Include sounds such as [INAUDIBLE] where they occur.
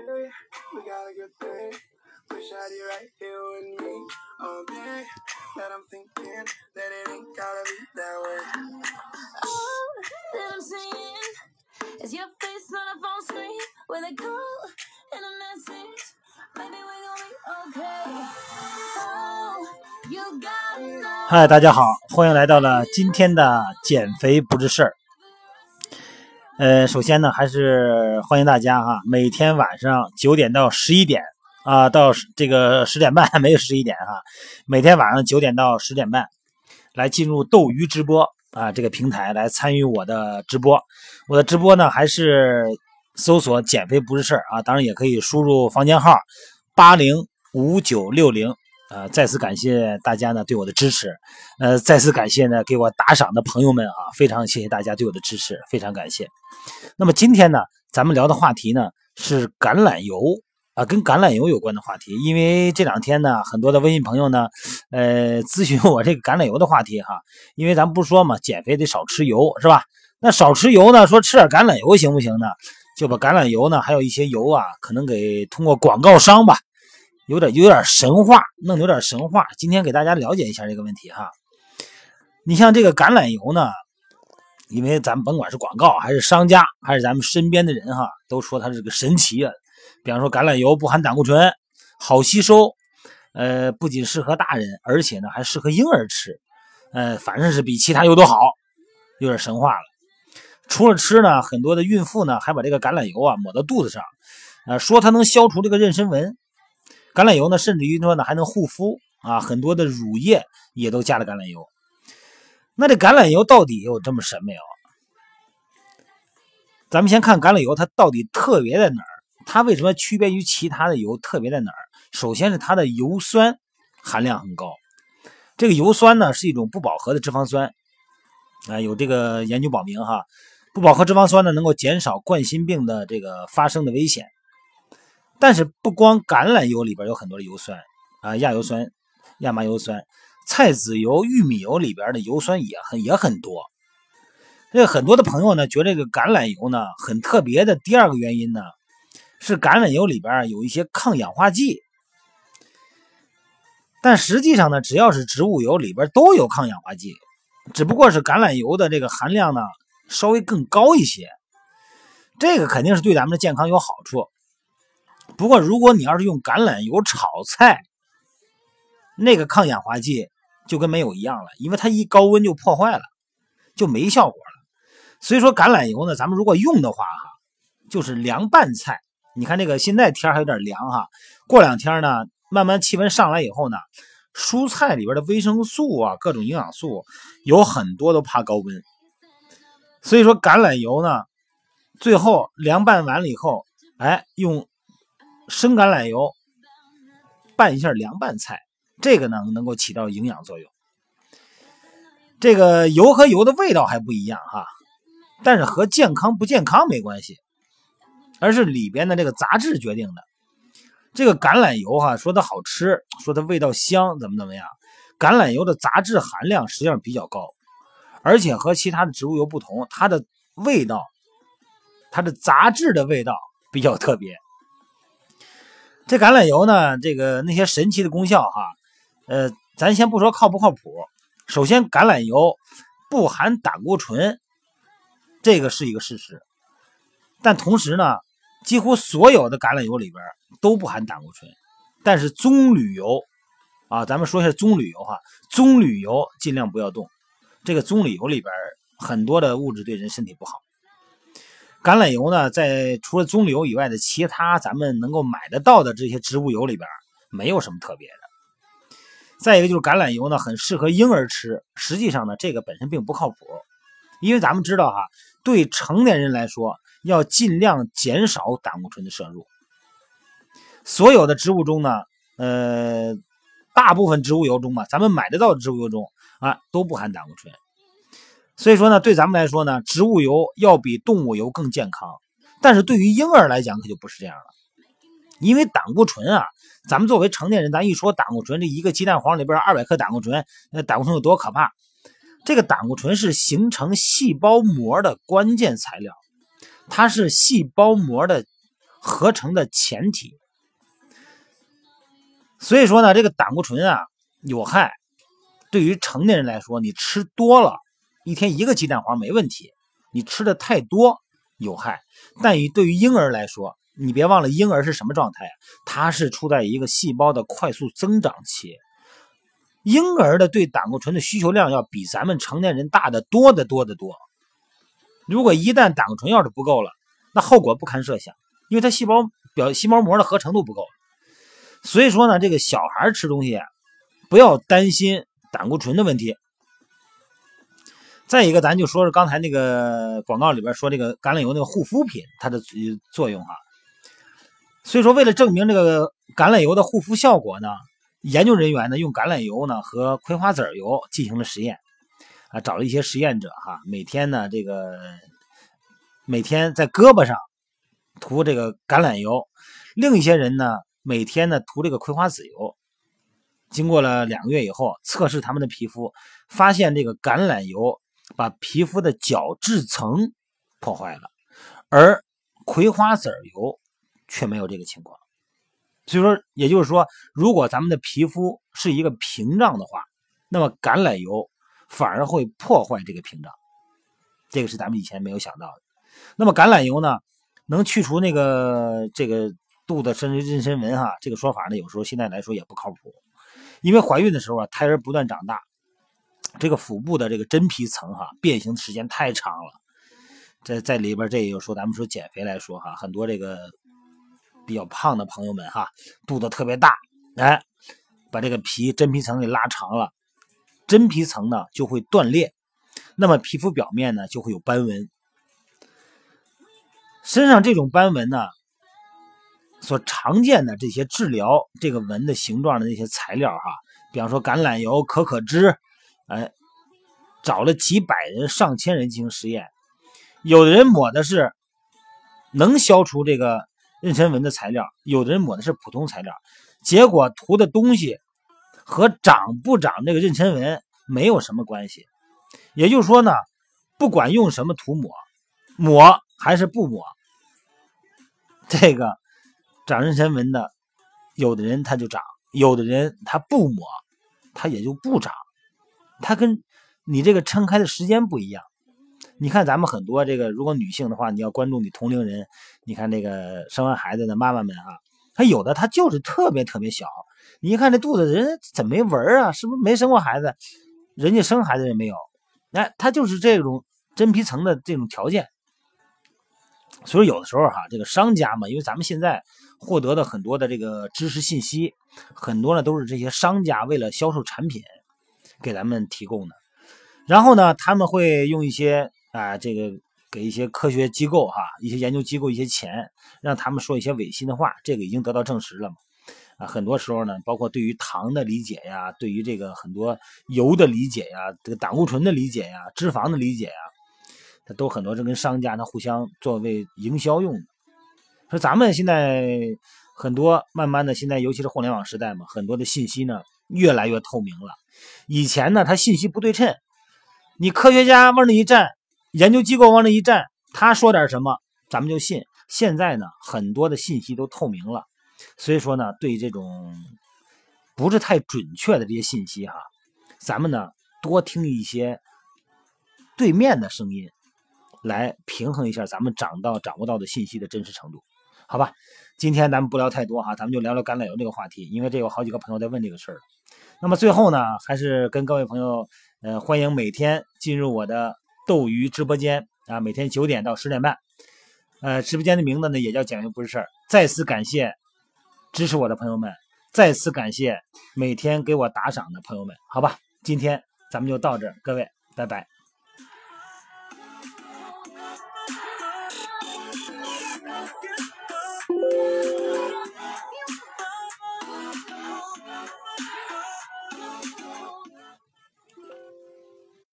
Baby, we got a good thing. Wish I had you right here with me all day. But I'm thinking that it ain't gotta be that way. All that I'm seeing is your face on a phone screen with a call and a message. Maybe we're gonna be okay. Oh, you gotta know. 嗨，大家好，欢迎来到了今天的减肥不是事儿。 呃，首先呢，还是欢迎大家哈，每天晚上九点到十一点啊，到这个十点半 [LAUGHS] 没有十一点哈，每天晚上九点到十点半来进入斗鱼直播啊这个平台来参与我的直播。我的直播呢，还是搜索“减肥不是事儿”啊，当然也可以输入房间号八零五九六零。呃，再次感谢大家呢对我的支持，呃，再次感谢呢给我打赏的朋友们啊，非常谢谢大家对我的支持，非常感谢。那么今天呢，咱们聊的话题呢是橄榄油啊，跟橄榄油有关的话题。因为这两天呢，很多的微信朋友呢，呃，咨询我这个橄榄油的话题哈。因为咱不说嘛，减肥得少吃油是吧？那少吃油呢，说吃点橄榄油行不行呢？就把橄榄油呢，还有一些油啊，可能给通过广告商吧。有点有点神话，弄有点神话。今天给大家了解一下这个问题哈。你像这个橄榄油呢，因为咱们甭管是广告还是商家，还是咱们身边的人哈，都说它是个神奇啊。比方说橄榄油不含胆固醇，好吸收，呃，不仅适合大人，而且呢还适合婴儿吃，呃，反正是比其他油都好，有点神话了。除了吃呢，很多的孕妇呢还把这个橄榄油啊抹到肚子上，呃，说它能消除这个妊娠纹。橄榄油呢，甚至于说呢还能护肤啊，很多的乳液也都加了橄榄油。那这橄榄油到底有这么神没有？咱们先看橄榄油它到底特别在哪儿？它为什么区别于其他的油？特别在哪儿？首先是它的油酸含量很高。这个油酸呢是一种不饱和的脂肪酸啊，有这个研究表明哈，不饱和脂肪酸呢能够减少冠心病的这个发生的危险。但是不光橄榄油里边有很多的油酸啊，亚油酸、亚麻油酸、菜籽油、玉米油里边的油酸也很也很多。这很多的朋友呢，觉得这个橄榄油呢很特别的。第二个原因呢，是橄榄油里边有一些抗氧化剂。但实际上呢，只要是植物油里边都有抗氧化剂，只不过是橄榄油的这个含量呢稍微更高一些。这个肯定是对咱们的健康有好处。不过，如果你要是用橄榄油炒菜，那个抗氧化剂就跟没有一样了，因为它一高温就破坏了，就没效果了。所以说，橄榄油呢，咱们如果用的话，哈，就是凉拌菜。你看这个现在天还有点凉哈，过两天呢，慢慢气温上来以后呢，蔬菜里边的维生素啊，各种营养素有很多都怕高温。所以说，橄榄油呢，最后凉拌完了以后，哎，用。生橄榄油拌一下凉拌菜，这个呢能够起到营养作用。这个油和油的味道还不一样哈，但是和健康不健康没关系，而是里边的这个杂质决定的。这个橄榄油哈，说它好吃，说它味道香，怎么怎么样？橄榄油的杂质含量实际上比较高，而且和其他的植物油不同，它的味道，它的杂质的味道比较特别。这橄榄油呢，这个那些神奇的功效哈，呃，咱先不说靠不靠谱。首先，橄榄油不含胆固醇，这个是一个事实。但同时呢，几乎所有的橄榄油里边都不含胆固醇。但是棕榈油啊，咱们说一下棕榈油哈，棕榈油尽量不要动。这个棕榈油里边很多的物质对人身体不好。橄榄油呢，在除了棕榈油以外的其他咱们能够买得到的这些植物油里边，没有什么特别的。再一个就是橄榄油呢，很适合婴儿吃。实际上呢，这个本身并不靠谱，因为咱们知道哈，对成年人来说，要尽量减少胆固醇的摄入。所有的植物中呢，呃，大部分植物油中吧，咱们买得到的植物油中啊，都不含胆固醇。所以说呢，对咱们来说呢，植物油要比动物油更健康。但是对于婴儿来讲，可就不是这样了。因为胆固醇啊，咱们作为成年人，咱一说胆固醇，这一个鸡蛋黄里边二百克胆固醇，那胆固醇有多可怕？这个胆固醇是形成细胞膜的关键材料，它是细胞膜的合成的前提。所以说呢，这个胆固醇啊有害，对于成年人来说，你吃多了，一天一个鸡蛋黄没问题。你吃的太多有害，但于对于婴儿来说，你别忘了婴儿是什么状态啊？他是处在一个细胞的快速增长期，婴儿的对胆固醇的需求量要比咱们成年人大的多得多得多。如果一旦胆固醇要是不够了，那后果不堪设想，因为他细胞表细胞膜的合成度不够。所以说呢，这个小孩吃东西，不要担心胆固醇的问题。再一个，咱就说说刚才那个广告里边说这个橄榄油那个护肤品它的作用哈。所以说，为了证明这个橄榄油的护肤效果呢，研究人员呢用橄榄油呢和葵花籽油进行了实验。啊，找了一些实验者哈，每天呢，这个每天在胳膊上涂这个橄榄油，另一些人呢，每天呢涂这个葵花籽油。经过了两个月以后，测试他们的皮肤，发现这个橄榄油把皮肤的角质层破坏了，而葵花籽油却没有这个情况。所以说，也就是说，如果咱们的皮肤是一个屏障的话，那么橄榄油。反而会破坏这个屏障，这个是咱们以前没有想到的。那么橄榄油呢，能去除那个这个肚子甚至妊娠纹哈，这个说法呢，有时候现在来说也不靠谱。因为怀孕的时候啊，胎儿不断长大，这个腹部的这个真皮层哈，变形时间太长了。在在里边，这也就说咱们说减肥来说哈，很多这个比较胖的朋友们哈，肚子特别大，哎，把这个皮真皮层给拉长了。真皮层呢就会断裂，那么皮肤表面呢就会有斑纹。身上这种斑纹呢，所常见的这些治疗这个纹的形状的那些材料哈，比方说橄榄油、可可脂，哎，找了几百人、上千人进行实验，有的人抹的是能消除这个妊娠纹的材料，有的人抹的是普通材料，结果涂的东西。和长不长这个妊娠纹没有什么关系，也就是说呢，不管用什么涂抹，抹还是不抹，这个长妊娠纹的，有的人他就长，有的人他不抹，他也就不长，他跟你这个撑开的时间不一样。你看咱们很多这个，如果女性的话，你要关注你同龄人，你看那个生完孩子的妈妈们啊，她有的她就是特别特别小。你一看这肚子，人怎么没纹啊？是不是没生过孩子？人家生孩子也没有，哎，他就是这种真皮层的这种条件。所以有的时候哈，这个商家嘛，因为咱们现在获得的很多的这个知识信息，很多呢都是这些商家为了销售产品给咱们提供的。然后呢，他们会用一些啊，这个给一些科学机构哈，一些研究机构一些钱，让他们说一些违心的话，这个已经得到证实了嘛。啊，很多时候呢，包括对于糖的理解呀，对于这个很多油的理解呀，这个胆固醇的理解呀，脂肪的理解呀，它都很多是跟商家呢互相作为营销用的。说咱们现在很多慢慢的，现在尤其是互联网时代嘛，很多的信息呢越来越透明了。以前呢，它信息不对称，你科学家往那一站，研究机构往那一站，他说点什么，咱们就信。现在呢，很多的信息都透明了。所以说呢，对这种不是太准确的这些信息哈，咱们呢多听一些对面的声音，来平衡一下咱们掌到掌握到的信息的真实程度，好吧？今天咱们不聊太多哈，咱们就聊聊橄榄油这个话题，因为这有好几个朋友在问这个事儿。那么最后呢，还是跟各位朋友，呃，欢迎每天进入我的斗鱼直播间啊，每天九点到十点半，呃，直播间的名字呢也叫讲油不是事儿。再次感谢。支持我的朋友们，再次感谢每天给我打赏的朋友们，好吧，今天咱们就到这儿，各位，拜拜。